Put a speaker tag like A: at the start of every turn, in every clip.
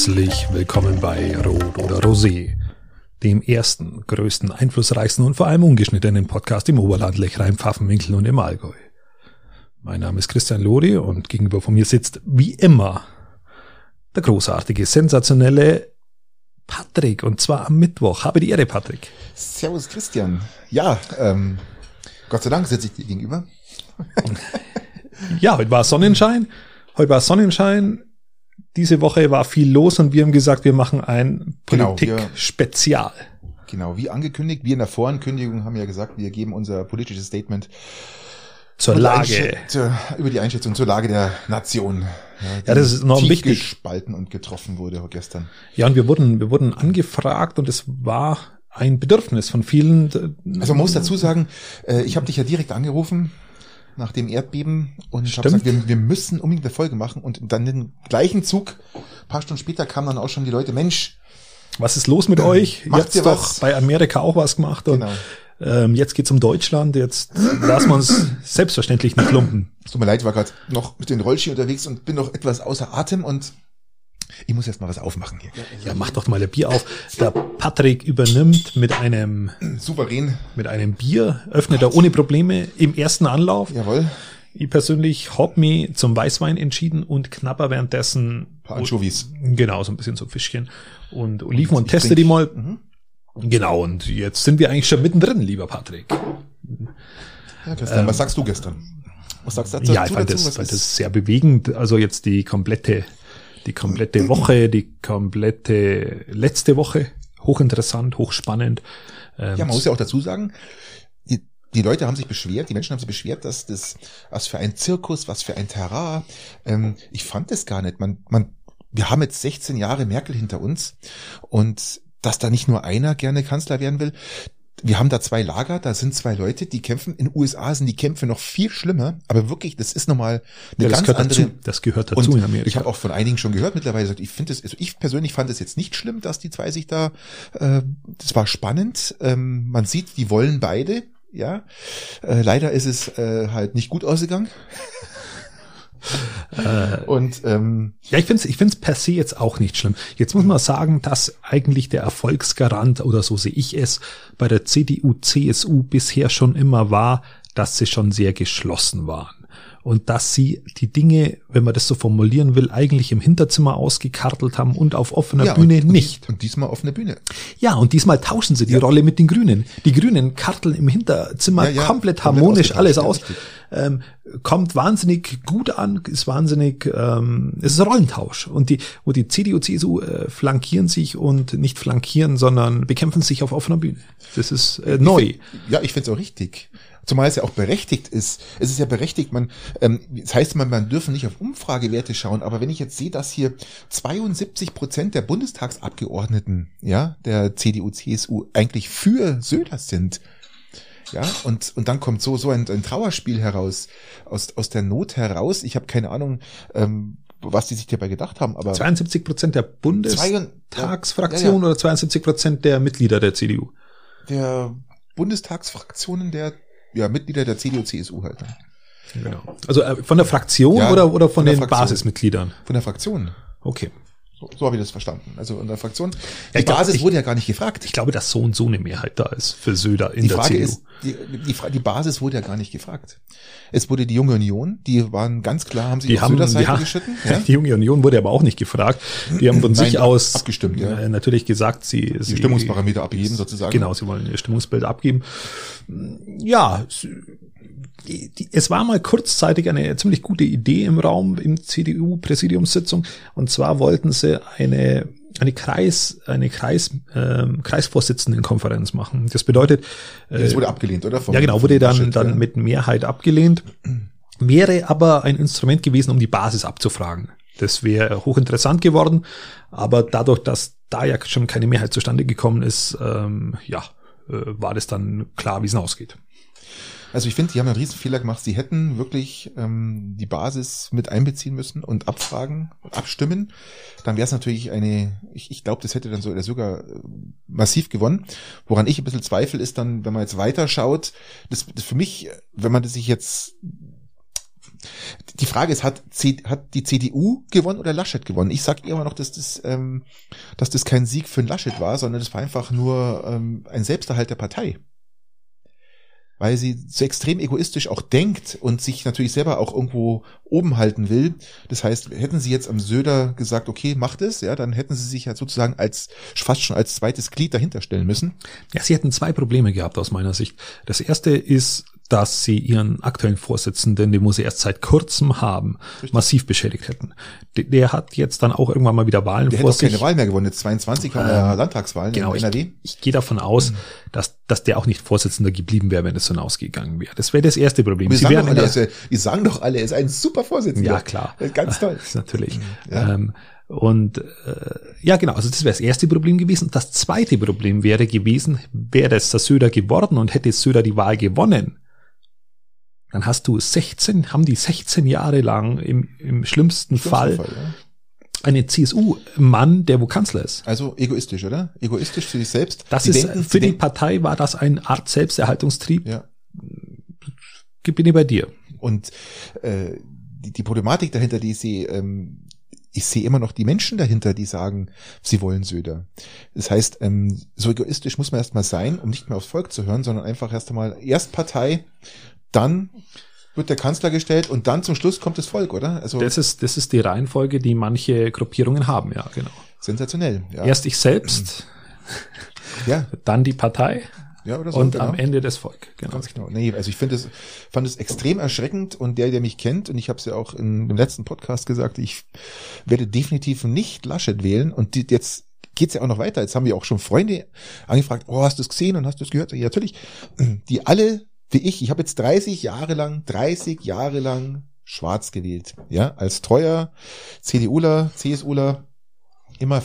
A: Herzlich willkommen bei Rot oder Rosé, dem ersten, größten, einflussreichsten und vor allem ungeschnittenen Podcast im Oberland, Lechrein, Pfaffenwinkel und im Allgäu. Mein Name ist Christian Lori und gegenüber von mir sitzt wie immer der großartige, sensationelle Patrick und zwar am Mittwoch. Habe die Ehre, Patrick.
B: Servus Christian. Ja, ähm, Gott sei Dank sitze ich dir gegenüber.
A: ja, heute war Sonnenschein. Heute war Sonnenschein. Diese Woche war viel los und wir haben gesagt, wir machen ein
B: Genau,
A: Politik-Spezial.
B: Genau, wie angekündigt, wir in der Vorankündigung haben ja gesagt, wir geben unser politisches Statement
A: Zur Lage.
B: Über die Einschätzung zur Lage der Nation.
A: Ja, das ist enorm wichtig.
B: gespalten und getroffen wurde gestern.
A: Ja, und wir wurden, wir wurden angefragt und es war ein Bedürfnis von vielen.
B: Also man muss dazu sagen, äh, ich habe dich ja direkt angerufen nach dem Erdbeben und ich habe gesagt, wir, wir müssen unbedingt eine Folge machen und dann den gleichen Zug, paar Stunden später kamen dann auch schon die Leute, Mensch,
A: Was ist los mit euch?
B: Macht ihr
A: doch
B: was?
A: bei Amerika auch was gemacht und
B: Genau.
A: ähm, jetzt geht's um Deutschland. Jetzt lassen wir uns selbstverständlich nicht lumpen.
B: Es tut mir leid, ich war gerade noch mit den Rollski unterwegs und bin noch etwas außer Atem und ich muss erst mal was aufmachen hier.
A: Ja, mach doch mal ein Bier auf. Der Patrick übernimmt mit einem
B: Souverän,
A: mit einem Bier, öffnet er ohne Probleme im ersten Anlauf.
B: jawohl.
A: Ich persönlich hab mich zum Weißwein entschieden und knapper währenddessen
B: Ein paar Anchovies.
A: Genau, so ein bisschen so Fischchen und Oliven und,
B: ich
A: teste die mal.
B: Mhm.
A: Genau, und jetzt sind wir eigentlich schon mittendrin, lieber Patrick.
B: Ja, Christian, was sagst du gestern? Was sagst du dazu?
A: Ähm, Ja, ich fand
B: dazu?
A: das, fand das sehr bewegend. Also jetzt die komplette, die komplette Woche, die komplette letzte Woche. Hochinteressant, hochspannend. Ähm,
B: Ja, man muss ja auch dazu sagen, die, die Leute haben sich beschwert, die Menschen haben sich beschwert, dass das, was für ein Zirkus, was für ein Terrain. Ähm, ich fand das gar nicht. Man, man, wir haben jetzt 16 Jahre Merkel hinter uns und dass da nicht nur einer gerne Kanzler werden will. Wir haben da zwei Lager, da sind zwei Leute, die kämpfen. In den USA sind die Kämpfe noch viel schlimmer, aber wirklich, das ist nochmal eine
A: ja, das
B: ganz
A: gehört
B: andere.
A: dazu. Das gehört dazu
B: Und
A: in Amerika.
B: ich habe auch von einigen schon gehört mittlerweile gesagt, ich finde es, also ich persönlich fand es jetzt nicht schlimm, dass die zwei sich da, äh, das war spannend. Ähm, man sieht, die wollen beide, ja. Äh, leider ist es äh, halt nicht gut ausgegangen. Und ähm,
A: Ja, ich finde es ich find's per se jetzt auch nicht schlimm. Jetzt muss man sagen, dass eigentlich der Erfolgsgarant, oder so sehe ich es, bei der CDU, CSU bisher schon immer war, dass sie schon sehr geschlossen waren. Und dass sie die Dinge, wenn man das so formulieren will, eigentlich im Hinterzimmer ausgekartelt haben und auf offener
B: ja,
A: Bühne
B: und,
A: nicht.
B: Und diesmal offene Bühne.
A: Ja, und diesmal tauschen sie die Rolle mit den Grünen. Die Grünen karteln im Hinterzimmer
B: Ja, ja,
A: komplett harmonisch alles
B: ja,
A: aus. Ähm, kommt wahnsinnig gut an, ist wahnsinnig, ähm, es ist Rollentausch. Und die, wo die CDU, CSU äh, flankieren sich und nicht flankieren, sondern bekämpfen sich auf offener Bühne. Das ist äh, neu.
B: Ja, ich finde es auch richtig. Zumal es ja auch berechtigt ist. Es ist ja berechtigt, man, ähm, das heißt, man, man dürfen nicht auf Umfragewerte schauen, aber wenn ich jetzt sehe, dass hier 72 Prozent der Bundestagsabgeordneten, ja, der CDU, CSU eigentlich für Söder sind, ja, und, und dann kommt so, so ein, ein Trauerspiel heraus, aus, aus der Not heraus. Ich habe keine Ahnung, ähm, was die sich dabei gedacht haben, aber
A: 72 Prozent der Bundestagsfraktion
B: Ja, ja, ja.
A: oder 72 Prozent der Mitglieder der CDU.
B: der Bundestagsfraktionen der ja, Mitglieder der CDU, CSU halt. Ne?
A: Genau. Also äh, von der Fraktion
B: Ja,
A: oder, oder von,
B: von
A: den. Basismitgliedern?
B: Von der Fraktion.
A: Okay.
B: So, so habe ich das verstanden. Also in der Fraktion.
A: Ja,
B: Die
A: glaub,
B: Basis
A: ich-
B: wurde ja gar nicht gefragt.
A: Ich glaube, dass so und so eine Mehrheit da ist für Söder in
B: Die
A: der
B: Frage
A: CDU.
B: ist, die, die, die Basis wurde ja gar nicht gefragt. Es wurde die junge Union, die waren ganz klar, haben sich
A: Die
B: auf
A: haben,
B: Söders
A: die,
B: Seite
A: ha-
B: geschnitten. Ja?
A: die Junge Union wurde aber auch nicht gefragt. Die haben von
B: Nein,
A: sich aus
B: abgestimmt, ja.
A: äh, natürlich gesagt, sie
B: Die
A: sie,
B: Stimmungsparameter abgeben sozusagen.
A: Genau, sie wollen ihr Stimmungsbild abgeben. Ja, es- die, die, es war mal kurzzeitig eine ziemlich gute Idee im Raum im CDU-Präsidiumssitzung. Und zwar wollten sie eine eine Kreis eine Kreis ähm, Kreisvorsitzendenkonferenz machen. Das bedeutet, äh,
B: Das wurde abgelehnt, oder? Vom-
A: ja, genau, wurde dann,
B: Laschet,
A: dann
B: ja.
A: mit Mehrheit abgelehnt. Wäre aber ein Instrument gewesen, um die Basis abzufragen. Das wäre hochinteressant geworden, aber dadurch, dass da ja schon keine Mehrheit zustande gekommen ist, ähm, ja, äh, war das dann klar, wie es ausgeht.
B: Also ich finde, die haben einen riesen Fehler gemacht. Sie hätten wirklich ähm, die Basis mit einbeziehen müssen und abfragen, abstimmen. Dann wäre es natürlich eine, ich, ich glaube, das hätte dann so oder sogar äh, massiv gewonnen. Woran ich ein bisschen zweifel, ist dann, wenn man jetzt weiter schaut, das, das für mich, wenn man das sich jetzt die Frage ist, hat, C, hat die CDU gewonnen oder Laschet gewonnen? Ich sage immer noch, dass das, ähm, dass das kein Sieg für Laschet war, sondern das war einfach nur ähm, ein Selbsterhalt der Partei weil sie so extrem egoistisch auch denkt und sich natürlich selber auch irgendwo oben halten will. Das heißt, hätten sie jetzt am Söder gesagt, okay, macht es, ja, dann hätten sie sich ja sozusagen als fast schon als zweites Glied dahinter stellen müssen.
A: Ja, sie hätten zwei Probleme gehabt aus meiner Sicht. Das erste ist, dass sie ihren aktuellen Vorsitzenden, den muss sie erst seit kurzem haben, Richtig. massiv beschädigt hätten. Der, der, hat jetzt dann auch irgendwann mal wieder Wahlen
B: der vor sich. Der hätte keine Wahl mehr gewonnen. Jetzt 22 haben äh, Landtagswahlen
A: genau, in NRW. Ich, ich gehe davon aus, mhm. dass, dass der auch nicht Vorsitzender geblieben wäre, wenn es so ausgegangen wäre. Das wäre das erste Problem.
B: Wir sie sagen, alle, der, die sagen doch alle, er ist ein super Vorsitzender.
A: Ja, klar.
B: Ganz toll.
A: Natürlich. Ja. Ähm, und äh, ja, genau, also das wäre das erste Problem gewesen. Das zweite Problem wäre gewesen, wäre es der Söder geworden und hätte Söder die Wahl gewonnen, dann hast du 16, haben die 16 Jahre lang im, im schlimmsten, schlimmsten Fall, Fall ja. einen CSU-Mann, der wo Kanzler ist.
B: Also egoistisch, oder? Egoistisch für sich selbst.
A: Das die ist, denken, für die Partei war das eine Art Selbsterhaltungstrieb.
B: Ja.
A: Bin ich bei dir.
B: Und äh, die, die Problematik dahinter, die sie ähm, ich sehe immer noch die Menschen dahinter, die sagen, sie wollen Söder. Das heißt, ähm, so egoistisch muss man erstmal sein, um nicht mehr aufs Volk zu hören, sondern einfach erst einmal erst Partei, dann wird der Kanzler gestellt und dann zum Schluss kommt das Volk, oder?
A: Also das ist das ist die Reihenfolge, die manche Gruppierungen haben, ja, genau.
B: Sensationell.
A: Ja. Erst ich selbst, ja, dann die Partei. Ja, oder so, und genau. am Ende das Volk.
B: Genau. Ganz genau. Nee, also ich finde es, fand es extrem erschreckend und der, der mich kennt, und ich habe es ja auch in dem letzten Podcast gesagt, ich werde definitiv nicht Laschet wählen und die, jetzt geht's ja auch noch weiter. Jetzt haben wir auch schon Freunde angefragt, oh, hast du es gesehen und hast du es gehört? Ja, natürlich. Die alle wie ich, ich habe jetzt 30 Jahre lang, 30 Jahre lang schwarz gewählt. Ja, als treuer CDUler, CSUler, immer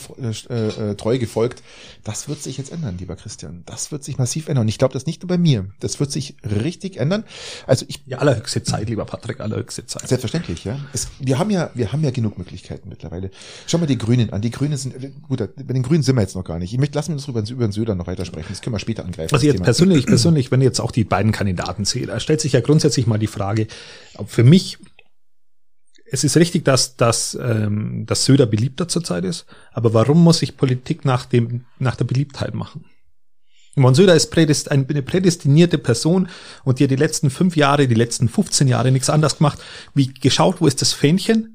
B: äh, äh, treu gefolgt. Das wird sich jetzt ändern, lieber Christian. Das wird sich massiv ändern. Und ich glaube, das nicht nur bei mir. Das wird sich richtig ändern. Also ich.
A: Ja, allerhöchste Zeit, lieber Patrick, allerhöchste Zeit.
B: Selbstverständlich, ja. Es, wir haben ja, wir haben ja genug Möglichkeiten mittlerweile. Schau mal die Grünen an. Die Grünen sind, gut, bei den Grünen sind wir jetzt noch gar nicht. Ich möchte, lassen wir uns über, über den Söder noch weitersprechen. Das können wir später angreifen.
A: Also jetzt persönlich, persönlich, wenn jetzt auch die beiden Kandidaten sehe, da stellt sich ja grundsätzlich mal die Frage, ob für mich es ist richtig, dass, dass, ähm, dass Söder beliebter zurzeit ist, aber warum muss ich Politik nach, dem, nach der Beliebtheit machen? Mon Söder ist prädest, eine prädestinierte Person und die hat die letzten fünf Jahre, die letzten 15 Jahre nichts anderes gemacht, wie geschaut, wo ist das Fähnchen?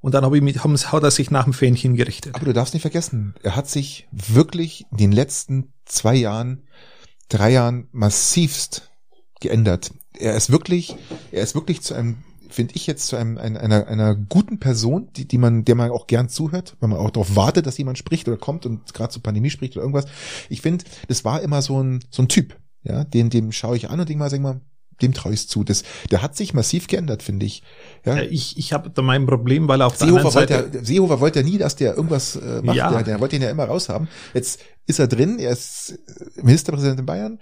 A: Und dann hab ich mit, hat er sich nach dem Fähnchen gerichtet.
B: Aber du darfst nicht vergessen, er hat sich wirklich in den letzten zwei Jahren, drei Jahren massivst geändert. Er ist wirklich, er ist wirklich zu einem finde ich jetzt zu einem, einer, einer, guten Person, die, die man, der man auch gern zuhört, wenn man auch darauf wartet, dass jemand spricht oder kommt und gerade zur Pandemie spricht oder irgendwas. Ich finde, das war immer so ein, so ein Typ, ja, den, dem schaue ich an und denke mal, sag mal, dem traue ich zu. Das, der hat sich massiv geändert, finde ich.
A: Ja. ja ich ich habe da mein Problem, weil auf
B: Seehofer der anderen Seite wollte ja, Seehofer wollte ja nie, dass der irgendwas äh, macht. Ja. Der, der wollte ihn ja immer raushaben. Jetzt ist er drin. Er ist Ministerpräsident in Bayern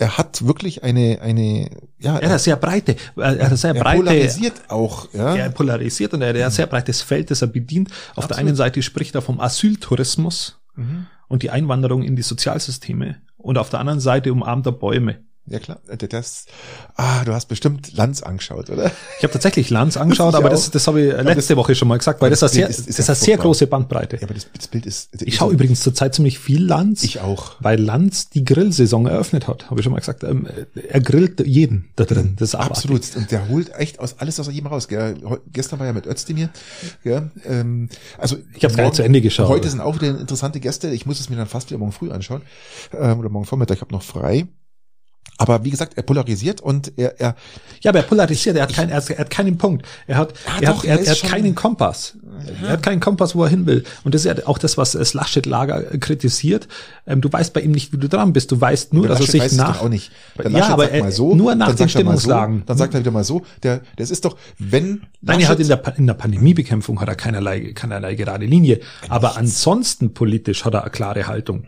B: er hat wirklich eine, eine,
A: ja. Er hat sehr breite, er hat sehr
B: er
A: breite.
B: polarisiert auch, ja.
A: Er polarisiert und er hat ein sehr breites Feld, das er bedient. Auf Absolut. der einen Seite spricht er vom Asyltourismus mhm. und die Einwanderung in die Sozialsysteme und auf der anderen Seite umarmt er Bäume.
B: Ja klar, äh, das, ah, du hast bestimmt Lanz angeschaut, oder?
A: Ich habe tatsächlich Lanz angeschaut, aber das, das habe ich letzte das, Woche schon mal gesagt, weil das, das, sehr, ist, ist, ist eine sehr große Bandbreite.
B: Ja, aber das, das Bild ist.
A: Ich schaue übrigens zurzeit ziemlich viel Lanz.
B: Ich auch.
A: Weil Lanz die Grillsaison eröffnet hat, habe ich schon mal gesagt. Ähm, er grillt jeden da drin. Das ist
B: Absolut. Und der holt echt aus alles aus jedem raus. Gell? Gestern war ja mit Özdemir. Gell? Ähm, also
A: ich habe gar zu Ende geschaut.
B: Heute sind auch wieder interessante Gäste. Ich muss es mir dann fast wieder morgen früh anschauen ähm, oder morgen Vormittag. Ich habe noch frei. Aber wie gesagt, er polarisiert und er, er
A: ja, aber er polarisiert. Er hat, keinen, er hat keinen Punkt. Er hat, ja, er, doch, hat, er, er hat keinen Kompass. Ja. Er hat keinen Kompass, wo er hin will. Und das ist ja auch das, was das Laschet-Lager kritisiert. Ähm, du weißt bei ihm nicht, wie du dran bist. Du weißt nur, dass er sich nach.
B: Auch nicht.
A: Der ja, aber er, so, nur nach den Stimmungslagen.
B: So, dann sagt er wieder mal so. Der, das ist doch, wenn.
A: Nein, er hat in der, in der Pandemiebekämpfung hat er keinerlei, keinerlei gerade Linie. Aber ansonsten politisch hat er eine klare Haltung.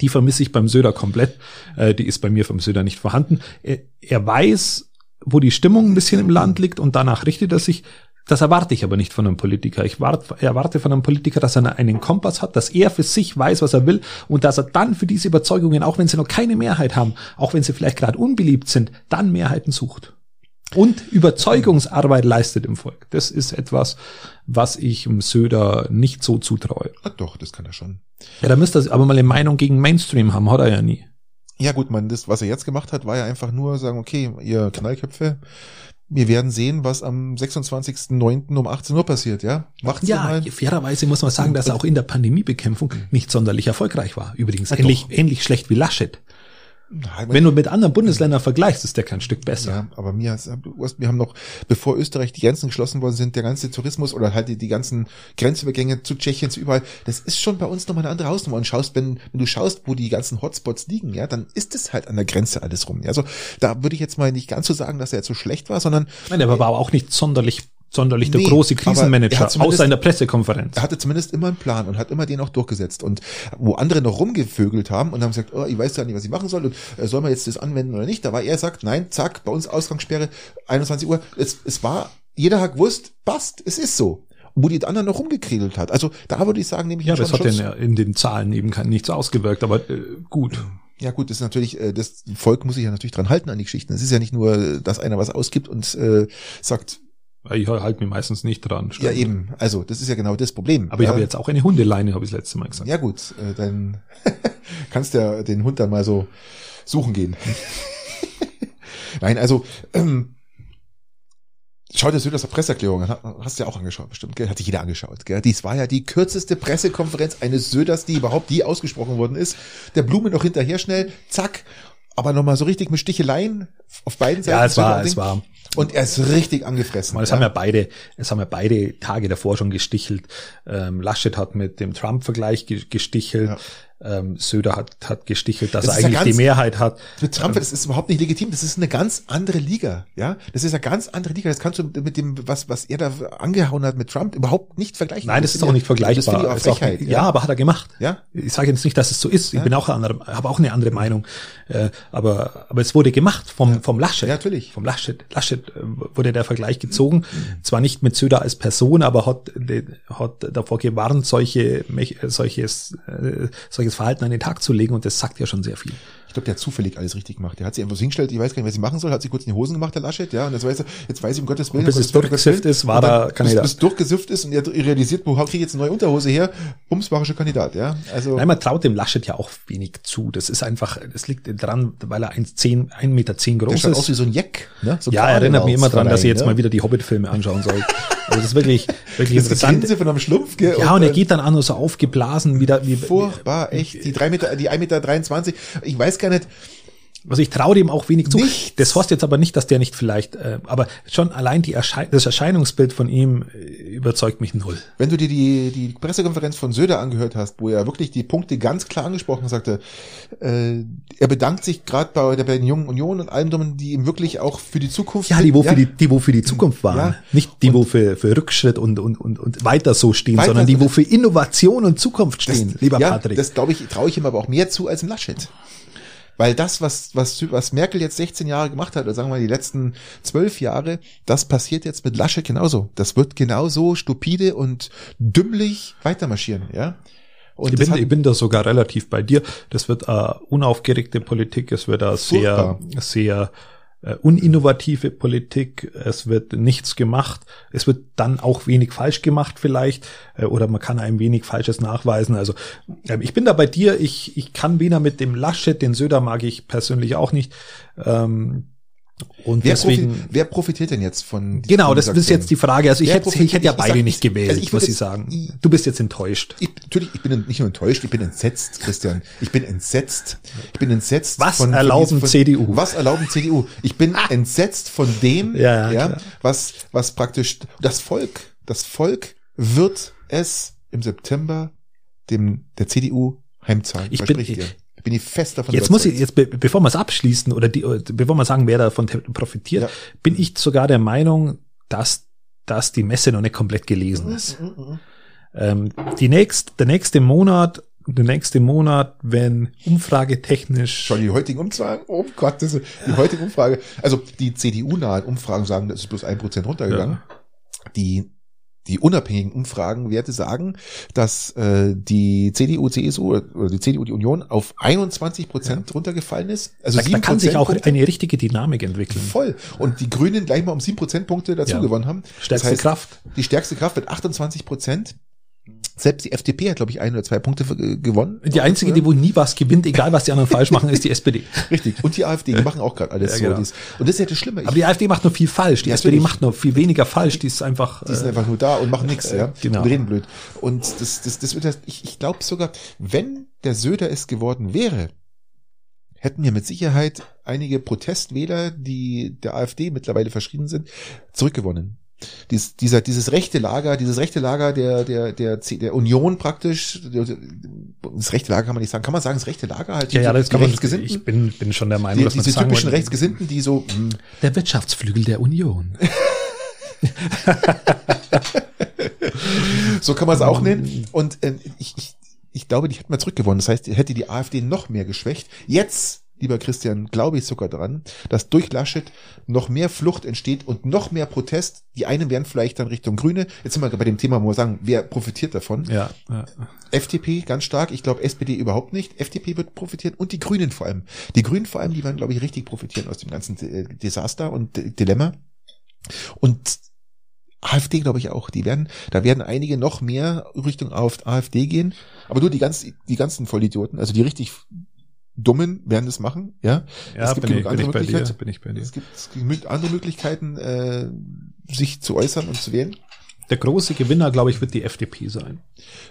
A: Die vermisse ich beim Söder komplett. Äh, die ist bei mir vom Söder nicht vorhanden. Er, er weiß, wo die Stimmung ein bisschen im Land liegt und danach richtet er sich. Das erwarte ich aber nicht von einem Politiker. Ich erwarte von einem Politiker, dass er einen Kompass hat, dass er für sich weiß, was er will und dass er dann für diese Überzeugungen, auch wenn sie noch keine Mehrheit haben, auch wenn sie vielleicht gerade unbeliebt sind, dann Mehrheiten sucht. Und Überzeugungsarbeit leistet im Volk. Das ist etwas, was ich im Söder nicht so zutraue.
B: Ah, doch, das kann er schon.
A: Ja, da müsste er aber mal eine Meinung gegen Mainstream haben, hat er ja nie.
B: Ja gut, man, das, was er jetzt gemacht hat, war ja einfach nur sagen, okay, ihr Knallköpfe, wir werden sehen, was am 26.09. um 18 Uhr passiert, ja?
A: Macht's ja, mal. fairerweise muss man sagen, dass er auch in der Pandemiebekämpfung nicht sonderlich erfolgreich war. Übrigens, ja, ähnlich, ähnlich schlecht wie Laschet. Wenn du mit anderen Bundesländern vergleichst, ist der kein Stück besser. Ja,
B: aber mir, wir haben noch, bevor Österreich die Grenzen geschlossen worden sind, der ganze Tourismus oder halt die, die ganzen Grenzübergänge zu Tschechien, zu überall, das ist schon bei uns nochmal eine andere Hausnummer. Und schaust, wenn, wenn du schaust, wo die ganzen Hotspots liegen, ja, dann ist es halt an der Grenze alles rum. Also da würde ich jetzt mal nicht ganz so sagen, dass er jetzt so schlecht war, sondern.
A: Nein, er war aber auch nicht sonderlich sonderlich der nee, große Krisenmanager, außer in der Pressekonferenz.
B: Er hatte zumindest immer einen Plan und hat immer den auch durchgesetzt. Und wo andere noch rumgevögelt haben und haben gesagt, oh, ich weiß ja nicht, was ich machen soll und äh, soll man jetzt das anwenden oder nicht, da war er sagt, nein, zack, bei uns Ausgangssperre, 21 Uhr. Es, es war, jeder hat gewusst, passt, es ist so wo die anderen noch rumgekriegelt hat. Also da würde ich sagen, nehme ich
A: Ja, das hat denn in den Zahlen eben kein, nichts ausgewirkt, aber äh, gut.
B: Ja gut, das ist natürlich, äh, das Volk muss sich ja natürlich dran halten an die Geschichten. Es ist ja nicht nur, dass einer was ausgibt und äh, sagt,
A: ich halte mich meistens nicht dran.
B: Stimmt. Ja, eben. Also, das ist ja genau das Problem.
A: Aber ich habe jetzt auch eine Hundeleine, habe ich das letzte Mal gesagt.
B: Ja, gut. Äh, dann kannst du ja den Hund dann mal so suchen gehen. Nein, also, ähm, schau dir Söders Presseerklärung an. Hast du ja auch angeschaut, bestimmt, gell? Hat sich jeder angeschaut, gell? Dies war ja die kürzeste Pressekonferenz eines Söders, die überhaupt die ausgesprochen worden ist. Der Blume noch hinterher schnell, zack. Aber nochmal so richtig mit Sticheleien auf beiden Seiten.
A: Ja, es war, es war
B: und er ist richtig angefressen.
A: Es ja. haben ja beide, es haben ja beide Tage davor schon gestichelt. Ähm, Laschet hat mit dem Trump-Vergleich gestichelt. Ja ähm, Söder hat, hat gestichelt, dass das er eigentlich ganz, die Mehrheit hat.
B: Mit Trump, ähm, das ist überhaupt nicht legitim. Das ist eine ganz andere Liga, ja. Das ist eine ganz andere Liga. Das kannst du mit dem, was, was er da angehauen hat mit Trump, überhaupt nicht vergleichen.
A: Nein, das, das ist auch nicht vergleichbar. Das Frechheit, auch, ja. ja, aber hat er gemacht.
B: Ja.
A: Ich sage jetzt nicht, dass es so ist. Ich bin auch andere, habe auch eine andere Meinung. Äh, aber, aber es wurde gemacht vom, vom Laschet.
B: Ja, natürlich.
A: Vom Laschet. Laschet äh, wurde der Vergleich gezogen. Mhm. Zwar nicht mit Söder als Person, aber hat, hat davor gewarnt, solche, solches, äh, solches Verhalten an den Tag zu legen und das sagt ja schon sehr viel.
B: Ich glaube, der hat zufällig alles richtig gemacht. Der hat sich einfach hingestellt, ich weiß gar nicht, was sie machen soll, hat sich kurz in die Hosen gemacht, der Laschet, ja, und jetzt weiß er, jetzt weiß ich um Gottes Willen.
A: Und bis es durchgesifft ist, war da
B: Kandidat. Bis, bis durchgesifft ist und er realisiert, wo kriege ich jetzt eine neue Unterhose her? Bums, war schon Kandidat, ja.
A: Also. Nein, man traut dem Laschet ja auch wenig zu. Das ist einfach, das liegt dran, weil er 1,10, 1,10 Meter zehn groß der ist.
B: aus wie so ein Jeck,
A: ne? So ja, erinnert mich immer dran, dass ich jetzt ne? mal wieder die Hobbit-Filme anschauen soll. Also das ist wirklich, wirklich das interessant.
B: Ist von einem Schlumpf, gell?
A: Ja, und, und er geht dann an so aufgeblasen wieder.
B: Wie, furchtbar, echt. Die drei Meter, die 1,23 Meter, 23, ich weiß gar nicht,
A: also ich traue dem auch wenig zu. Nichts. Das heißt jetzt aber nicht, dass der nicht vielleicht, äh, aber schon allein die Erschei das Erscheinungsbild von ihm äh, überzeugt mich null.
B: Wenn du dir die, die Pressekonferenz von Söder angehört hast, wo er wirklich die Punkte ganz klar angesprochen sagte, äh, er bedankt sich gerade bei der, bei den Jungen Union und allen Dummen, die ihm wirklich auch für die Zukunft.
A: Ja, die wo ja. für die, die wo für die Zukunft waren, ja. nicht die und, wo für, für Rückschritt und und und und weiter so stehen, weiter, sondern die wo für Innovation und Zukunft stehen,
B: das, lieber ja, Patrick. Das glaube ich, traue ich ihm aber auch mehr zu als im Laschet. Weil das, was, was, was Merkel jetzt 16 Jahre gemacht hat, oder sagen wir mal die letzten zwölf Jahre, das passiert jetzt mit Laschet genauso. Das wird genauso stupide und dümmlich weitermarschieren, ja.
A: Und ich bin, ich bin da sogar relativ bei dir. Das wird eine unaufgeregte Politik, es wird eine sehr, sehr äh, uninnovative Politik, es wird nichts gemacht, es wird dann auch wenig falsch gemacht vielleicht äh, oder man kann ein wenig Falsches nachweisen. Also äh, ich bin da bei dir, ich, ich kann weder mit dem Laschet, den Söder mag ich persönlich auch nicht. Ähm,
B: und wer deswegen, profitiert, wer profitiert denn jetzt von
A: Genau, das ist jetzt die Frage. Also ich hätte, ich hätte ja beide nicht gewählt, also ich muss ich sagen. Du bist jetzt enttäuscht.
B: Ich, natürlich, ich bin nicht nur enttäuscht, ich bin entsetzt, Christian. Ich bin entsetzt. Ich bin entsetzt.
A: Was von, erlauben von, CDU?
B: Was erlauben CDU? Ich bin ah. entsetzt von dem, ja, ja was, was praktisch das Volk, das Volk wird es im September dem der CDU heimzahlen.
A: Ich bin, ich,
B: bin ich fest davon
A: Jetzt muss ich, jetzt, bevor wir es abschließen oder die, bevor wir sagen, wer davon profitiert, ja. bin ich sogar der Meinung, dass, dass die Messe noch nicht komplett gelesen ist. Mm, mm, mm. Ähm, die nächst, der nächste Monat der nächste Monat, wenn umfragetechnisch.
B: Schon die heutigen Umfragen? Oh Gott, das ist die heutige Umfrage. Also die CDU-nahen Umfragen sagen, das ist bloß ein Prozent runtergegangen. Ja. Die die unabhängigen Umfragenwerte sagen, dass äh, die CDU, CSU oder die CDU, die Union auf 21 Prozent ja. runtergefallen ist.
A: Also da, da kann sich auch eine richtige Dynamik entwickeln.
B: Voll. Und die Grünen gleich mal um sieben Prozentpunkte dazu ja. gewonnen haben.
A: Stärkste das heißt, Kraft.
B: Die stärkste Kraft mit 28 Prozent. Selbst die FDP hat, glaube ich, ein oder zwei Punkte gewonnen.
A: Die einzige, die wo nie was gewinnt, egal was die anderen falsch machen, ist die SPD.
B: Richtig. Und die AfD, die machen auch gerade alles ja, genau. so. Und das ist ja das Schlimme.
A: Aber die AfD macht nur viel falsch. Die SPD macht nur viel weniger falsch. Die ist einfach.
B: Die sind äh, einfach nur da und machen nichts, ja.
A: Genau.
B: Und reden blöd. Und das, das, das wird, ich, ich glaube sogar, wenn der Söder es geworden wäre, hätten wir mit Sicherheit einige Protestwähler, die der AfD mittlerweile verschrieben sind, zurückgewonnen. Dies, dieser, dieses rechte Lager, dieses rechte Lager der, der, der, der Union praktisch, das rechte Lager kann man nicht sagen, kann man sagen, das rechte Lager halt,
A: ja, ja, das kann man, ich bin, bin schon der Meinung,
B: die, dass man diese typischen wollte. Rechtsgesinnten, die so,
A: hm. der Wirtschaftsflügel der Union.
B: so kann man es auch nennen. Und äh, ich, ich, ich glaube, die hätten mal zurückgewonnen. Das heißt, hätte die AfD noch mehr geschwächt. Jetzt lieber Christian, glaube ich sogar dran, dass durch Laschet noch mehr Flucht entsteht und noch mehr Protest. Die einen werden vielleicht dann Richtung Grüne. Jetzt sind wir bei dem Thema, wo wir sagen, wer profitiert davon?
A: Ja. ja.
B: FDP ganz stark. Ich glaube, SPD überhaupt nicht. FDP wird profitieren und die Grünen vor allem. Die Grünen vor allem, die werden, glaube ich, richtig profitieren aus dem ganzen äh, Desaster und Dilemma. Und AfD glaube ich auch. Die werden, da werden einige noch mehr Richtung auf AfD gehen. Aber nur die ganz, die ganzen Vollidioten, also die richtig Dummen werden das machen, ja.
A: Ja, es gibt bin, ich, bei dir, bin
B: ich bei dir. Es gibt, es gibt andere Möglichkeiten, äh, sich zu äußern und zu wählen.
A: Der große Gewinner, glaube ich, wird die FDP sein.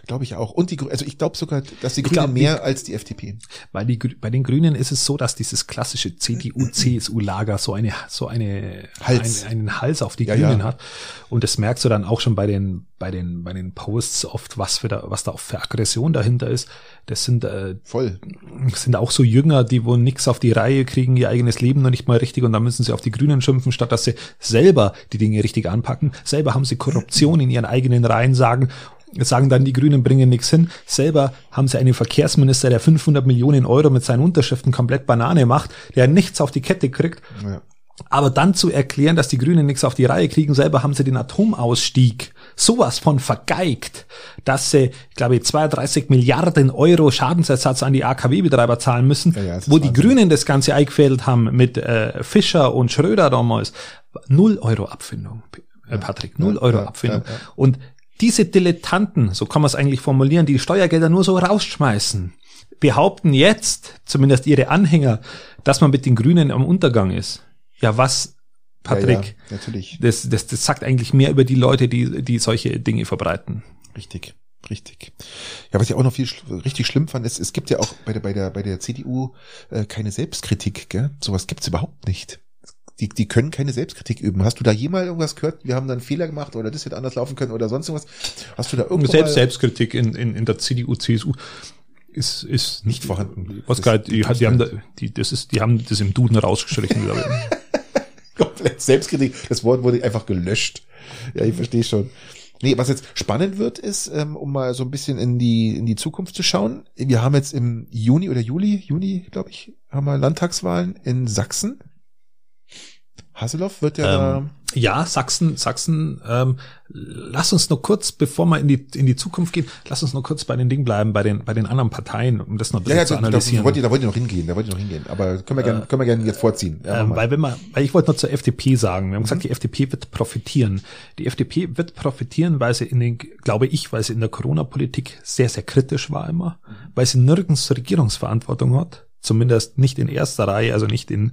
B: Glaube ich auch. Und die, also ich glaube sogar, dass die Grünen glaub, mehr die, als die FDP.
A: Weil die, bei den Grünen ist es so, dass dieses klassische CDU-CSU-Lager so eine, so eine,
B: Hals.
A: Ein, einen Hals auf die ja, Grünen ja. hat. Und das merkst du dann auch schon bei den, bei den, bei den Posts oft, was für da, was da für Aggression dahinter ist. Das sind, äh,
B: voll.
A: sind auch so Jünger, die wo nix auf die Reihe kriegen, ihr eigenes Leben noch nicht mal richtig und dann müssen sie auf die Grünen schimpfen, statt dass sie selber die Dinge richtig anpacken. Selber haben sie Korruption in ihren eigenen Reihen, sagen, sagen dann, die Grünen bringen nichts hin. Selber haben sie einen Verkehrsminister, der 500 Millionen Euro mit seinen Unterschriften komplett Banane macht, der nichts auf die Kette kriegt. Ja. Aber dann zu erklären, dass die Grünen nichts auf die Reihe kriegen, selber haben sie den Atomausstieg sowas von vergeigt, dass sie, ich glaube, 32 Milliarden Euro Schadensersatz an die AKW-Betreiber zahlen müssen, ja, ja, wo die Grünen das Ganze eingefädelt haben mit äh, Fischer und Schröder damals. Null Euro Abfindung, äh, Patrick, null Euro Abfindung. Und diese Dilettanten, so kann man es eigentlich formulieren, die Steuergelder nur so rausschmeißen, behaupten jetzt, zumindest ihre Anhänger, dass man mit den Grünen am Untergang ist. Ja, was, Patrick?
B: Ja, ja, natürlich.
A: Das, das, das sagt eigentlich mehr über die Leute, die, die solche Dinge verbreiten.
B: Richtig. Richtig. Ja, was ich auch noch viel richtig schlimm fand, ist, es gibt ja auch bei der, bei der, bei der CDU äh, keine Selbstkritik, gell? Sowas gibt's überhaupt nicht die, die können keine Selbstkritik üben. Hast du da jemals irgendwas gehört? Wir haben da einen Fehler gemacht oder das hätte anders laufen können oder sonst irgendwas? Hast du da irgendwas?
A: Selbst, Selbstkritik in, in, in der CDU, CSU ist, ist nicht vorhanden. Oskar, die, die, die haben da, die, das ist, die haben das im Duden rausgestrichen, glaube
B: ich. Selbstkritik. Das Wort wurde einfach gelöscht. Ja, ich verstehe schon. Nee, was jetzt spannend wird, ist, ähm, um mal so ein bisschen in die, in die Zukunft zu schauen. Wir haben jetzt im Juni oder Juli, Juni, glaube ich, haben wir Landtagswahlen in Sachsen. Hasselhoff wird ja
A: ähm, ja, Sachsen, Sachsen, ähm, lass uns nur kurz, bevor wir in die, in die Zukunft gehen, lass uns nur kurz bei den Dingen bleiben, bei den, bei den anderen Parteien, um das noch ein
B: bisschen ja, ja, zu analysieren. Da, wollt ihr, da wollt ihr noch hingehen, da wollt ihr noch hingehen, aber können wir gerne, äh, können wir gerne jetzt vorziehen.
A: Ja, äh, weil wenn man, weil ich wollte noch zur FDP sagen, wir haben mhm. gesagt, die FDP wird profitieren. Die FDP wird profitieren, weil sie in den, glaube ich, weil sie in der Corona-Politik sehr, sehr kritisch war immer, mhm. weil sie nirgends Regierungsverantwortung hat, zumindest nicht in erster Reihe, also nicht in,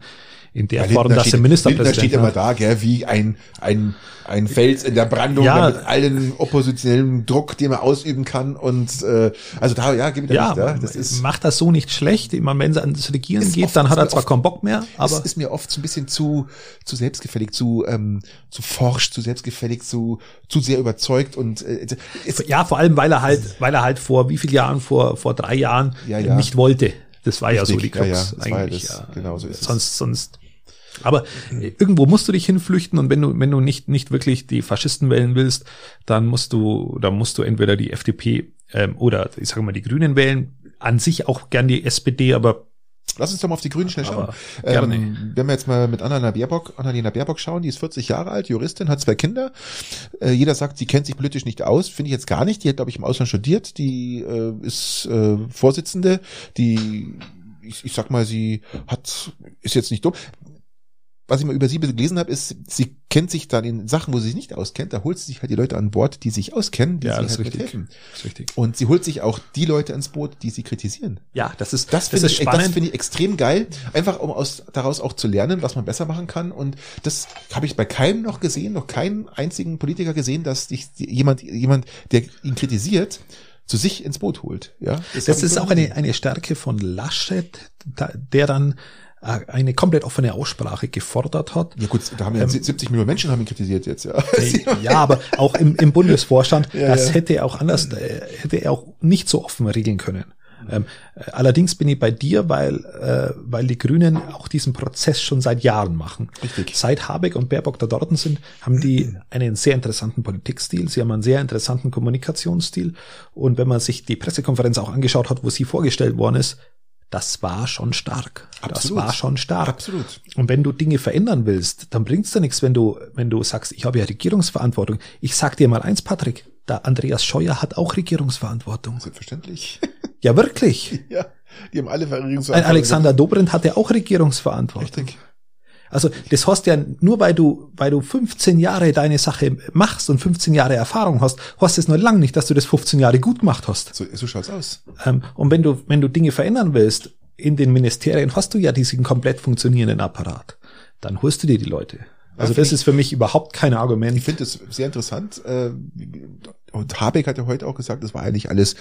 A: in der ja, Form, dass
B: steht, der
A: Ministerpräsident.
B: Da steht immer da, gell, wie ein, ein, ein Fels in der Brandung ja, mit allen oppositionellen Druck, den man ausüben kann. Und äh, also da, ja, ich da
A: ja, ja, das ist, macht das so nicht schlecht. Ich meine, wenn es ans Regieren geht,
B: oft,
A: dann hat er zwar oft, keinen Bock mehr, aber.
B: Es ist mir oft so ein bisschen zu, zu selbstgefällig, zu, ähm, zu forsch, zu selbstgefällig, zu, zu sehr überzeugt und äh,
A: ja, vor allem, weil er halt, weil er halt vor wie vielen Jahren, vor, vor drei Jahren
B: ja, ja.
A: nicht wollte. Das war Richtig, ja so die
B: Krux ja, ja, eigentlich. Das, ja. Genau so ist
A: sonst, es. sonst aber irgendwo musst du dich hinflüchten und wenn du, wenn du nicht, nicht wirklich die Faschisten wählen willst, dann musst du, dann musst du entweder die FDP ähm, oder ich sage mal die Grünen wählen, an sich auch gern die SPD, aber
B: Lass uns doch mal auf die Grünen schnell schauen. Ähm, wenn wir jetzt mal mit Annalena Baerbock, Annalena Baerbock schauen, die ist 40 Jahre alt, Juristin, hat zwei Kinder. Äh, jeder sagt, sie kennt sich politisch nicht aus. Finde ich jetzt gar nicht. Die hat, glaube ich, im Ausland studiert. Die äh, ist äh, Vorsitzende. Die, ich, ich sag mal, sie hat, ist jetzt nicht dumm was ich mal über sie gelesen habe, ist, sie kennt sich dann in Sachen, wo sie sich nicht auskennt, da holt sie sich halt die Leute an Bord, die sich auskennen, die
A: Ja,
B: sie
A: das ist
B: halt
A: richtig.
B: mithelfen.
A: Das ist richtig.
B: Und sie holt sich auch die Leute ins Boot, die sie kritisieren.
A: Ja, das ist,
B: Das, finde
A: ist
B: ich, das finde ich extrem geil, einfach um aus, daraus auch zu lernen, was man besser machen kann. Und das habe ich bei keinem noch gesehen, noch keinen einzigen Politiker gesehen, dass dich jemand, jemand, der ihn kritisiert, zu sich ins Boot holt. Ja,
A: Das
B: ich
A: ist auch eine, eine Stärke von Laschet, der dann eine komplett offene Aussprache gefordert hat.
B: Ja gut, da haben ja 70 Millionen Menschen haben ihn kritisiert jetzt, ja.
A: Ja, aber auch im, im Bundesvorstand,
B: Ja,
A: das
B: ja.
A: hätte er auch anders, äh, hätte er auch nicht so offen regeln können. Ähm, äh, allerdings bin ich bei dir, weil, äh, weil die Grünen auch diesen Prozess schon seit Jahren machen.
B: Richtig.
A: Seit Habeck und Baerbock da dort sind, haben die einen sehr interessanten Politikstil, sie haben einen sehr interessanten Kommunikationsstil. Und wenn man sich die Pressekonferenz auch angeschaut hat, wo sie vorgestellt worden ist, das war schon stark.
B: Absolut.
A: Das war schon stark.
B: Absolut.
A: Und wenn du Dinge verändern willst, dann bringt's dir nichts, wenn du, wenn du sagst, ich habe ja Regierungsverantwortung. Ich sag dir mal eins, Patrick, der Andreas Scheuer hat auch Regierungsverantwortung.
B: Selbstverständlich.
A: Ja, wirklich.
B: ja, die haben alle
A: Ein
B: Verregungsverantwortung.
A: Alexander Dobrindt hatte auch Regierungsverantwortung.
B: Richtig.
A: Also das hast ja nur weil du, weil du 15 Jahre deine Sache machst und 15 Jahre Erfahrung hast, hast es noch lang nicht, dass du das 15 Jahre gut gemacht hast.
B: So, so schaut's aus.
A: Ähm, und wenn du, wenn du Dinge verändern willst, in den Ministerien hast du ja diesen komplett funktionierenden Apparat. Dann holst du dir die Leute. Also das ist für mich überhaupt kein Argument.
B: Ich finde es sehr interessant. äh, Und Habeck hat ja heute auch gesagt, das war eigentlich alles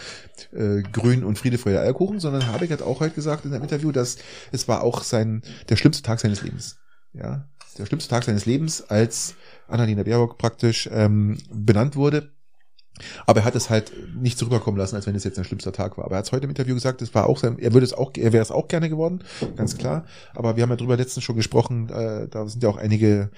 B: äh, grün und Friede, Freude, Eierkuchen, sondern Habeck hat auch heute gesagt in einem Interview, dass es war auch sein der schlimmste Tag seines Lebens. Ja, der schlimmste Tag seines Lebens, als Annalena Baerbock praktisch ähm, benannt wurde. Aber er hat es halt nicht so rüberkommen lassen, als wenn es jetzt sein schlimmster Tag war. Aber er hat es heute im Interview gesagt, es war auch sein, er würde es auch, er wäre es auch gerne geworden, ganz klar. Aber wir haben ja drüber letztens schon gesprochen, äh, da sind ja auch einige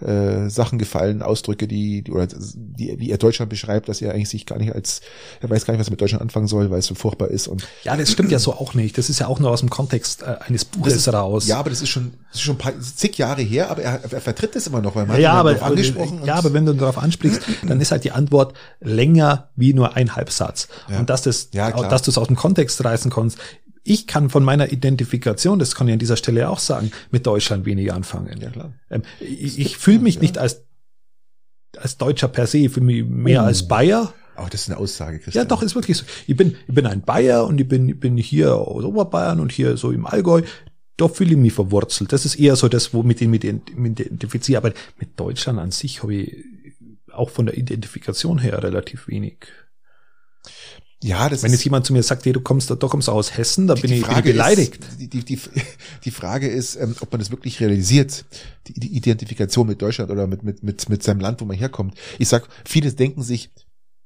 B: äh, Sachen gefallen, Ausdrücke, die, die oder die, wie er Deutschland beschreibt, dass er eigentlich sich gar nicht als, er weiß gar nicht, was er mit Deutschland anfangen soll, weil es so furchtbar ist. Und
A: Ja, das stimmt ja so auch nicht. Das ist ja auch nur aus dem Kontext äh, eines Buches
B: ist,
A: raus.
B: ja, aber das ist schon, das ist schon ein paar, zig Jahre her, aber er, er vertritt das immer noch, weil man
A: ja, aber,
B: darauf angesprochen.
A: ja, aber wenn du darauf ansprichst, dann ist halt die Antwort länger wie nur ein Halbsatz.
B: Ja.
A: Und dass das,
B: Ja,
A: dass du es aus dem Kontext reißen kannst. Ich kann von meiner Identifikation, das kann ich an dieser Stelle auch sagen, mit Deutschland weniger anfangen.
B: Ja, klar.
A: Ähm, ich ich fühle mich nicht als, als Deutscher per se, ich fühle mich mehr
B: Oh.
A: als Bayer.
B: Oh, das ist eine Aussage, Christian.
A: Ja, doch, ist wirklich so. Ich bin, ich bin ein Bayer und ich bin, ich bin hier aus Oberbayern und hier so im Allgäu. Da fühle ich mich verwurzelt. Das ist eher so das, womit ich mich identifiziere. Aber mit Deutschland an sich habe ich auch von der Identifikation her relativ wenig.
B: Ja, das
A: Wenn jetzt jemand zu mir sagt, hey, du kommst, da kommst du aus Hessen, da bin
B: die
A: ich, bin ich beleidigt.
B: Ist, die, die, die, die Frage ist, ähm, ob man das wirklich realisiert, die, die Identifikation mit Deutschland oder mit, mit, mit, mit seinem Land, wo man herkommt. Ich sag, viele denken sich,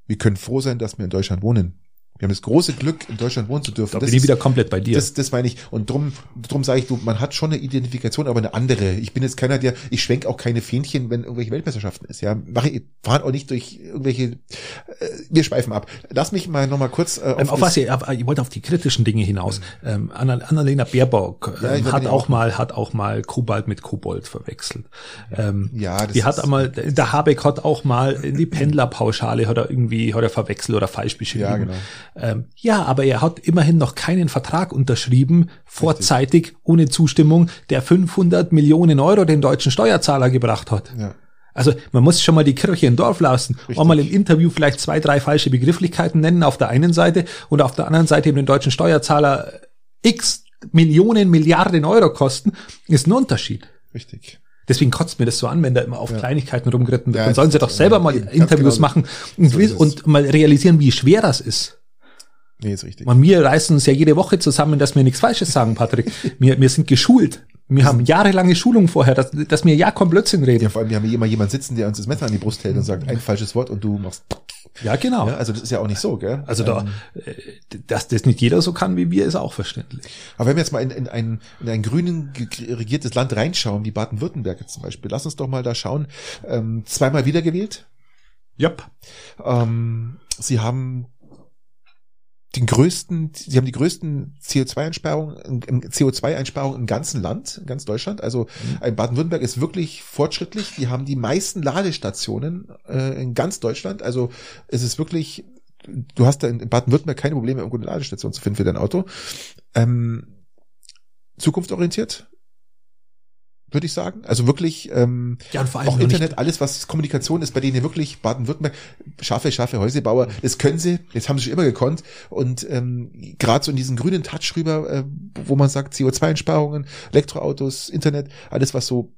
B: wir können froh sein, dass wir in Deutschland wohnen. Wir haben das große Glück, in Deutschland wohnen zu dürfen.
A: da
B: das
A: bin ich
B: ist-
A: wieder komplett bei dir.
B: Das, das meine ich. Und drum, drum sage ich, du, man hat schon eine Identifikation, aber eine andere. Ich bin jetzt keiner, der, ich schwenk auch keine Fähnchen, wenn irgendwelche Weltmeisterschaften ist. Ja, mache ich, fahren auch nicht durch irgendwelche. Äh, wir schweifen ab. Lass mich mal noch mal kurz äh,
A: Ähm, auf was ich, auf, ich wollte auf die kritischen Dinge hinaus. Ähm, Anna- Annalena Baerbock
B: Ja,
A: ähm,
B: wollte
A: hat
B: die
A: auch
B: auch-
A: mal, hat auch mal Kobalt mit Kobold verwechselt. Ähm,
B: Ja, das
A: die hat einmal, der Habeck hat auch mal die Pendlerpauschale hat er irgendwie, hat er verwechselt oder falsch beschrieben.
B: Ja, genau.
A: Ähm, ja, aber er hat immerhin noch keinen Vertrag unterschrieben, vorzeitig, ohne Zustimmung, der 500 Millionen Euro den deutschen Steuerzahler gebracht hat.
B: Ja.
A: Also man muss schon mal die Kirche im Dorf lassen. Auch mal im Interview vielleicht zwei, drei falsche Begrifflichkeiten nennen auf der einen Seite und auf der anderen Seite eben den deutschen Steuerzahler x Millionen, Milliarden Euro kosten, ist ein Unterschied.
B: Richtig.
A: Deswegen kotzt mir das so an, wenn da immer auf Kleinigkeiten rumgeritten wird.
B: Ja,
A: Dann sollen sie doch selber mal Interviews
B: genau.
A: machen und,
B: So
A: und mal realisieren, wie schwer das ist.
B: Nee, ist richtig.
A: Man, wir reißen uns ja jede Woche zusammen, dass wir nichts Falsches sagen, Patrick. Wir, wir sind geschult. Wir haben jahrelange Schulung vorher, dass, dass wir ja kein Blödsinn reden.
B: ja, vor allem, wir haben hier immer jemanden sitzen, der uns das Messer an die Brust hält und sagt ein falsches Wort und du machst.
A: Ja, genau.
B: Ja, also das ist ja auch nicht so, gell?
A: Also da, äh, dass das nicht jeder so kann wie wir, ist auch verständlich.
B: Aber wenn wir jetzt mal in, in, ein, in ein grünen regiertes Land reinschauen, wie Baden-Württemberg zum Beispiel, lass uns doch mal da schauen. Ähm, zweimal wiedergewählt.
A: Yep.
B: Ähm, sie haben den größten, sie haben die größten CO2-Einsparungen, CO2-Einsparungen im ganzen Land, in ganz Deutschland. Also mhm. Baden-Württemberg ist wirklich fortschrittlich. Die haben die meisten Ladestationen äh, in ganz Deutschland. Also es ist wirklich, du hast da in Baden-Württemberg keine Probleme, irgendwo eine Ladestation zu finden für dein Auto. Ähm, zukunftsorientiert, würde ich sagen. Also wirklich ähm,
A: ja, und vor allem
B: auch Internet, alles was Kommunikation ist, bei denen wirklich Baden-Württemberg, scharfe, scharfe Häusebauer, das können sie, das haben sie schon immer gekonnt. Und ähm, gerade so in diesen grünen Touch rüber, äh, wo man sagt, CO2-Einsparungen, Elektroautos, Internet, alles was so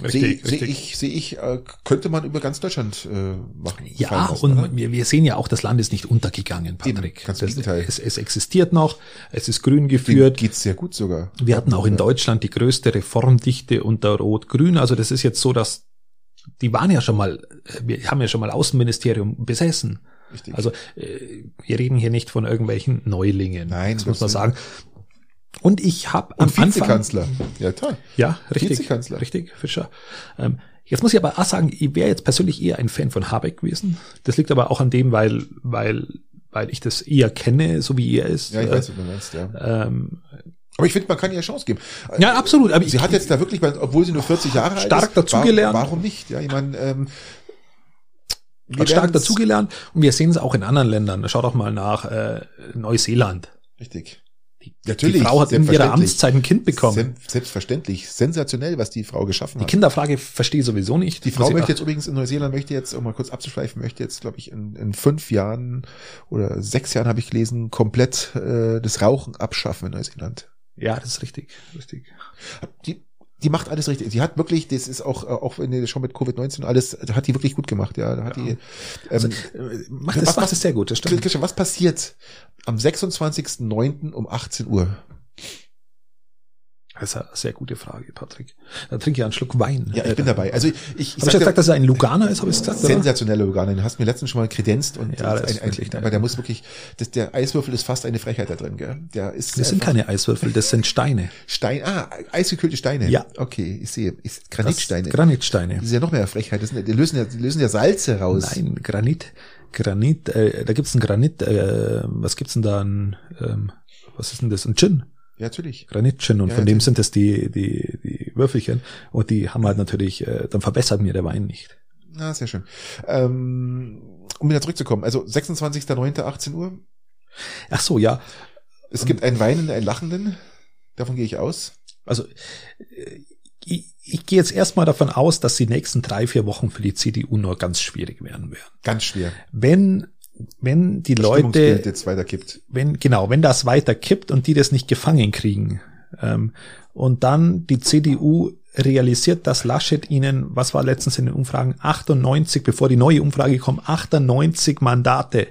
B: Sehe seh ich, sehe ich, äh, könnte man über ganz Deutschland äh, machen.
A: Ja, lassen, und wir, wir sehen ja auch, das Land ist nicht untergegangen, Patrick.
B: Eben, ganz das,
A: es, es existiert noch, es ist grün geführt.
B: Dem geht's sehr gut sogar.
A: Wir hatten auch in Deutschland die größte Reformdichte unter Rot-Grün. Also das ist jetzt so, dass die waren ja schon mal, äh, wir haben ja schon mal Außenministerium besessen. Richtig. Also äh, wir reden hier nicht von irgendwelchen Neulingen.
B: Nein,
A: das muss man sagen. Und ich habe
B: am Vizekanzler. Anfang,
A: ja, toll. Ja, richtig. Vizekanzler. Richtig, Fischer. Ähm, jetzt muss ich aber auch sagen, ich wäre jetzt persönlich eher ein Fan von Habeck gewesen. Das liegt aber auch an dem, weil, weil, weil ich das eher kenne, so wie er ist.
B: Ja, ich weiß, was du meinst, ja. Ähm, aber ich finde, man kann ihr Chance geben.
A: Ja, absolut.
B: Aber sie ich, hat jetzt da wirklich, obwohl sie nur 40 Jahre
A: alt stark ist, dazugelernt.
B: Warum, warum nicht? Ja, ich meine, ähm,
A: hat stark dazugelernt und wir sehen es auch in anderen Ländern. Schau doch mal nach äh, Neuseeland.
B: Richtig.
A: Die, Natürlich, die Frau hat in ihrer Amtszeit ein Kind bekommen.
B: Selbstverständlich. Sensationell, was die Frau geschaffen
A: hat. Die Kinderfrage verstehe ich sowieso nicht.
B: Die Frau möchte jetzt übrigens in Neuseeland, möchte jetzt, um mal kurz abzuschweifen, möchte jetzt, glaube ich, in, in fünf Jahren oder sechs Jahren habe ich gelesen, komplett äh, das Rauchen abschaffen in Neuseeland.
A: Ja, das ist richtig. richtig.
B: Die, die macht alles richtig. Die hat wirklich, das ist auch, auch wenn schon mit Covid-19 alles, hat die wirklich gut gemacht, ja. Da hat ja. die,
A: ähm, also, macht das, was, macht das sehr gut, das
B: stimmt. Was passiert am 26.09. um 18 Uhr?
A: Das ist eine sehr gute Frage, Patrick. Da trinke ich einen Schluck Wein.
B: Ja, ich bin dabei. Also ich, ich,
A: ich habe gesagt, dass er ein Luganer ist, habe ich gesagt.
B: Sensationeller Luganer. Den hast du mir letztens schon mal kredenzt und
A: ja, das ein, ein,
B: aber der muss wirklich, das, der Eiswürfel ist fast eine Frechheit da drin, gell? Der ist.
A: Das sind keine Eiswürfel, das sind Steine.
B: Stein, ah, eisgekühlte Steine.
A: Ja.
B: Okay, ich sehe. Ist Granitsteine.
A: Das Granitsteine.
B: Das ist ja noch mehr Frechheit. Das sind, die lösen ja, die lösen ja Salze raus.
A: Nein, Granit, Granit, äh, da gibt's ein Granit, äh, was gibt's denn da an, ähm, was ist denn das? Ein Gin.
B: Ja, natürlich.
A: Granitchen und ja, von dem sind das die, die, die Würfelchen und die haben halt natürlich, äh, dann verbessert mir der Wein nicht.
B: Ah, sehr schön. Ähm, um wieder zurückzukommen, also 26.09.18 Uhr.
A: Ach so, ja.
B: Es gibt einen Weinenden, einen Lachenden. Davon gehe ich aus.
A: Also äh, ich, ich gehe jetzt erstmal davon aus, dass die nächsten drei, vier Wochen für die CDU nur ganz schwierig werden werden.
B: Ganz schwer.
A: Wenn wenn die Leute
B: jetzt weiter kippt.
A: wenn genau, wenn das weiter kippt und die das nicht gefangen kriegen ähm, und dann die CDU realisiert, dass Laschet ihnen, was war letztens in den Umfragen, 98, bevor die neue Umfrage kommt, 98 Mandate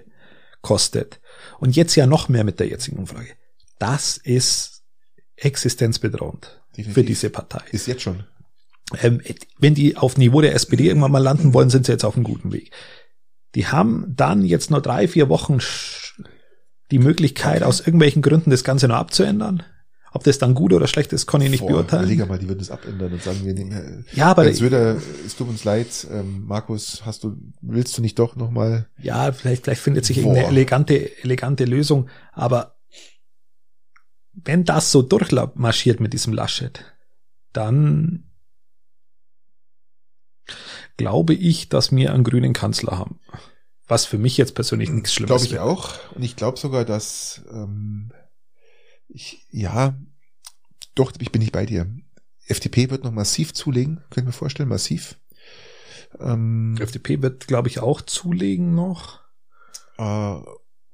A: kostet und jetzt ja noch mehr mit der jetzigen Umfrage. Das ist existenzbedrohend Definitiv. für diese Partei.
B: Ist jetzt schon.
A: Ähm, wenn die auf Niveau der SPD irgendwann mal landen wollen, sind sie jetzt auf einem guten Weg. Die haben dann jetzt nur drei, vier Wochen die Möglichkeit, aus irgendwelchen Gründen das Ganze noch abzuändern. Ob das dann gut oder schlecht ist, kann ich nicht Boah, beurteilen.
B: Liga mal, die würden es abändern und sagen, wir nehmen.
A: Ja, aber
B: als würde, es tut uns leid, ähm, Markus, hast du, willst du nicht doch noch mal?
A: Ja, vielleicht, vielleicht findet sich Boah. irgendeine elegante, elegante Lösung. Aber wenn das so durchmarschiert mit diesem Laschet, dann glaube ich, dass wir einen grünen Kanzler haben. Was für mich jetzt persönlich nichts Schlimmes
B: Glaube ich auch. Und ich glaube sogar, dass ähm, ich, ja, doch, ich bin nicht bei dir. FDP wird noch massiv zulegen, können wir vorstellen, massiv.
A: Ähm, FDP wird, glaube ich, auch zulegen noch.
B: Äh,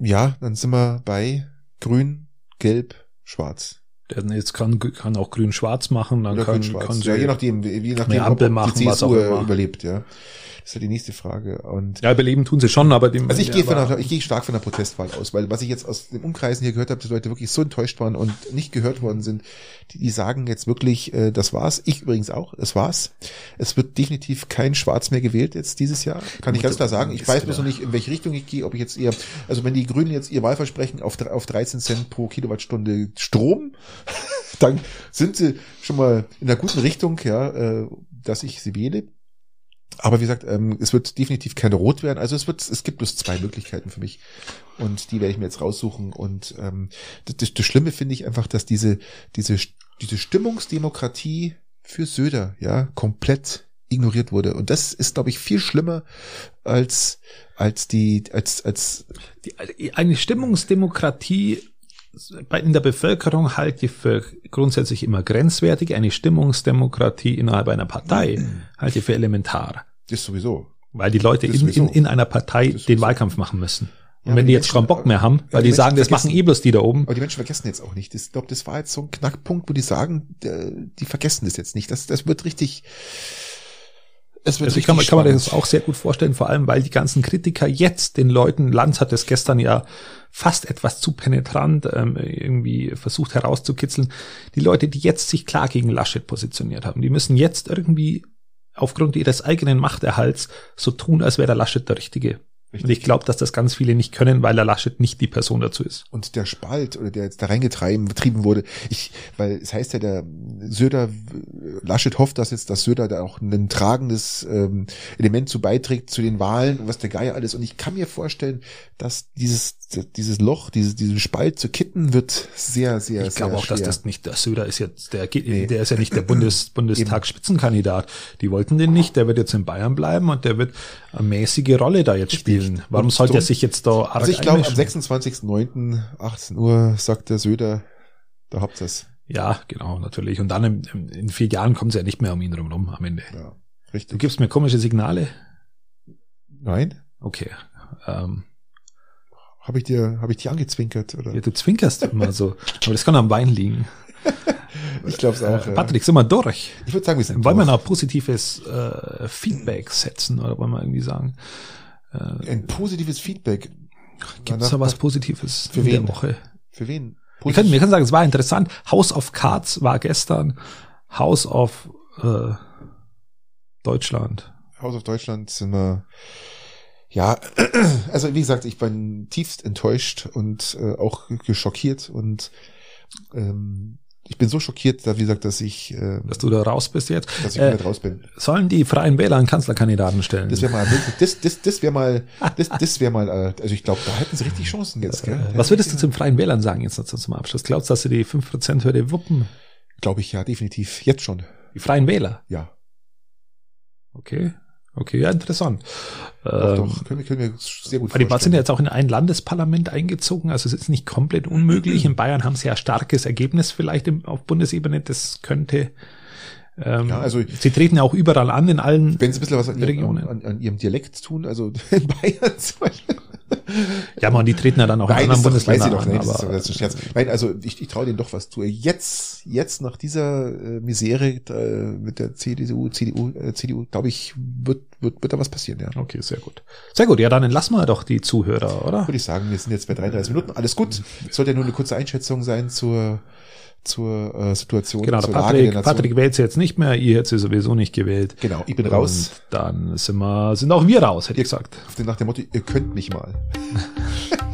B: ja, dann sind wir bei Grün, Gelb, Schwarz.
A: Jetzt kann, kann auch grün-schwarz machen, dann Oder kann, kann
B: ja, je nachdem, je nachdem,
A: ob, ob machen, die CSU
B: überlebt, ja. Das ist ja die nächste Frage. Und
A: ja, überleben tun sie schon, aber dem.
B: Also ich gehe von einer, ich gehe stark von der Protestwahl aus, weil was ich jetzt aus den Umkreisen hier gehört habe, dass Leute wirklich so enttäuscht waren und nicht gehört worden sind, die, die sagen jetzt wirklich, äh, das war's. Ich übrigens auch, das war's. Es wird definitiv kein Schwarz mehr gewählt jetzt dieses Jahr, kann ich ganz klar sagen. Ich weiß bloß noch nicht, in welche Richtung ich gehe, ob ich jetzt eher, also wenn die Grünen jetzt ihr Wahlversprechen auf, auf 13 Cent pro Kilowattstunde Strom, dann sind sie schon mal in der guten Richtung, ja, äh, dass ich sie wähle. Aber wie gesagt, ähm, es wird definitiv kein Rot werden. Also es wird, es gibt bloß zwei Möglichkeiten für mich. Und die werde ich mir jetzt raussuchen. Und ähm, das, das Schlimme finde ich einfach, dass diese, diese, diese Stimmungsdemokratie für Söder, ja, komplett ignoriert wurde. Und das ist, glaube ich, viel schlimmer als, als die, als, als.
A: Die, eine Stimmungsdemokratie in der Bevölkerung halte ich für grundsätzlich immer grenzwertig. Eine Stimmungsdemokratie innerhalb einer Partei halte ich für elementar.
B: Das sowieso.
A: Weil die Leute in, in, in einer Partei den Wahlkampf machen müssen. Und ja, wenn die, jetzt schon Bock mehr haben, weil die, die sagen, das machen eh bloß die da oben.
B: Aber die Menschen vergessen jetzt auch nicht. Ich glaube, das war jetzt so ein Knackpunkt, wo die sagen, die vergessen das jetzt nicht. Das, das wird richtig,
A: es wird also ich kann, kann man das auch sehr gut vorstellen, vor allem weil die ganzen Kritiker jetzt den Leuten, Lanz hat es gestern ja fast etwas zu penetrant ähm, irgendwie versucht herauszukitzeln, die Leute, die jetzt sich klar gegen Laschet positioniert haben, die müssen jetzt irgendwie aufgrund ihres eigenen Machterhalts so tun, als wäre der Laschet der Richtige. Richtig. Und ich glaube, dass das ganz viele nicht können, weil der Laschet nicht die Person dazu ist.
B: Und der Spalt oder der jetzt da reingetrieben wurde, ich, weil es heißt ja, der Söder, Laschet hofft, dass jetzt das Söder da auch ein tragendes ähm, Element zu beiträgt zu den Wahlen und was der Geier alles. Und ich kann mir vorstellen, dass dieses dieses Loch, dieses diesen Spalt zu kitten wird sehr sehr.
A: Ich glaube auch, schwer. dass das nicht der Söder ist jetzt der nee. der ist ja nicht der Bundes, Bundestagsspitzenkandidat. Die wollten den nicht. Der wird jetzt in Bayern bleiben und der wird eine mäßige Rolle da jetzt spielen spielen. Warum sollte er sich jetzt da
B: Also ich glaube, am 26.09. 18 Uhr sagt der Söder, da habt ihr es.
A: Ja, genau, natürlich. Und dann in, in vier Jahren kommen sie ja nicht mehr um ihn rum am Ende. Ja, richtig. Du gibst mir komische Signale?
B: Nein.
A: Okay. Ähm,
B: habe ich dir, habe ich dich angezwinkert oder?
A: Ja, du zwinkerst immer so. Aber das kann am Wein liegen.
B: ich glaube es auch.
A: Äh, Patrick, sind wir durch?
B: Ich würde sagen, wir sind
A: Wollen durch. wir noch positives äh, Feedback setzen oder wollen wir irgendwie sagen?
B: Äh, ein positives Feedback.
A: Gibt es da was Positives
B: für wen?
A: der Woche?
B: Für wen?
A: Wir können, wir können sagen, es war interessant. House of Cards war gestern. House of äh, Deutschland.
B: House of Deutschland sind wir ja, also wie gesagt, ich bin tiefst enttäuscht und äh, auch geschockiert und ähm, ich bin so schockiert, da wie gesagt, dass ich,
A: äh, dass du da raus bist jetzt.
B: Dass ich äh, raus bin.
A: Sollen die Freien Wähler einen Kanzlerkandidaten stellen?
B: Das wäre mal, das, das, das wäre mal, das, das wäre mal, also ich glaube, da hätten sie richtig Chancen jetzt. Gell?
A: Äh, was würdest du zum Freien Wählern sagen jetzt dazu zum Abschluss? Glaubst du, dass sie die 5%-Hürde wuppen?
B: Glaube ich ja, definitiv. Jetzt schon.
A: Die Freien Wähler?
B: Ja.
A: Okay. Okay, ja, interessant.
B: Doch, doch, ähm, können wir, können wir sehr gut
A: vorstellen. Die sind ja jetzt auch in ein Landesparlament eingezogen, also es ist nicht komplett unmöglich. In Bayern haben sie ja starkes Ergebnis vielleicht im, auf Bundesebene, das könnte ähm, ja, also sie treten ja auch überall an in allen
B: Wenn sie ein bisschen was an, Regionen. Ihrem, an, an ihrem Dialekt tun, also in Bayern zum Beispiel.
A: Ja, man, die treten ja dann auch
B: Nein,
A: in
B: anderen Bundesländern doch, an. Nein, aber, das ist, ein Scherz. Nein, also ich, ich traue denen doch was zu. Jetzt, jetzt nach dieser äh, Misere äh, mit der CDU, CDU, äh, CDU, glaube ich, wird, wird, wird da was passieren, ja.
A: Okay, sehr gut. Sehr gut, ja, dann entlassen wir doch die Zuhörer, oder?
B: Würde ich sagen, wir sind jetzt bei 33 Minuten. Alles gut. Sollte ja nur eine kurze Einschätzung sein zur zur äh, Situation.
A: Genau,
B: zur
A: Patrick, Patrick wählt sie jetzt nicht mehr, ihr hättet sie sowieso nicht gewählt.
B: Genau, ich bin raus.
A: Und dann sind wir, sind auch wir raus, hätte
B: ihr,
A: ich gesagt.
B: Auf den, nach dem Motto, ihr könnt mich mal.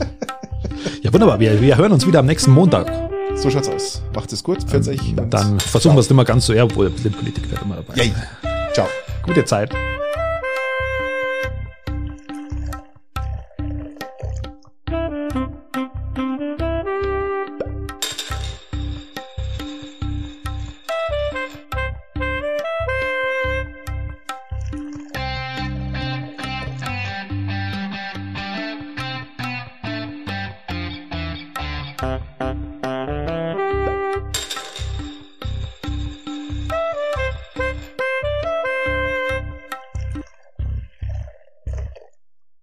A: ja, wunderbar. Wir, wir hören uns wieder am nächsten Montag.
B: So schaut's aus. Macht es gut, pfiat euch.
A: Dann versuchen wir es immer ganz so eher, obwohl Politiker immer dabei.
B: Yay. Ciao.
A: Gute Zeit.